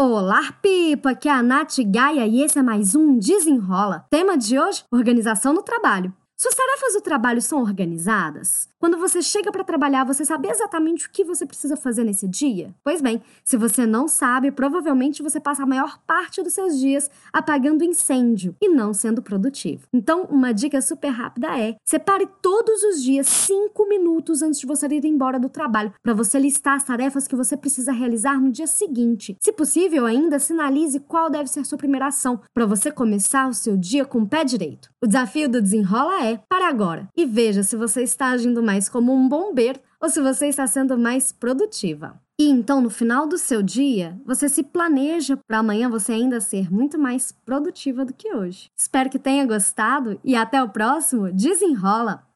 Olá, Pipa! Aqui é a Nath Gaia e esse é mais um Desenrola. Tema de hoje: organização no trabalho. Suas tarefas do trabalho são organizadas? Quando você chega para trabalhar, você sabe exatamente o que você precisa fazer nesse dia? Pois bem, se você não sabe, provavelmente você passa a maior parte dos seus dias apagando incêndio e não sendo produtivo. Então, uma dica super rápida é: separe todos os dias cinco minutos antes de você ir embora do trabalho para você listar as tarefas que você precisa realizar no dia seguinte. Se possível, ainda sinalize qual deve ser sua primeira ação para você começar o seu dia com o pé direito. O desafio do desenrola é para agora e veja se você está agindo mais como um bombeiro ou se você está sendo mais produtiva. E então, no final do seu dia, você se planeja para amanhã você ainda ser muito mais produtiva do que hoje. Espero que tenha gostado e até o próximo Desenrola!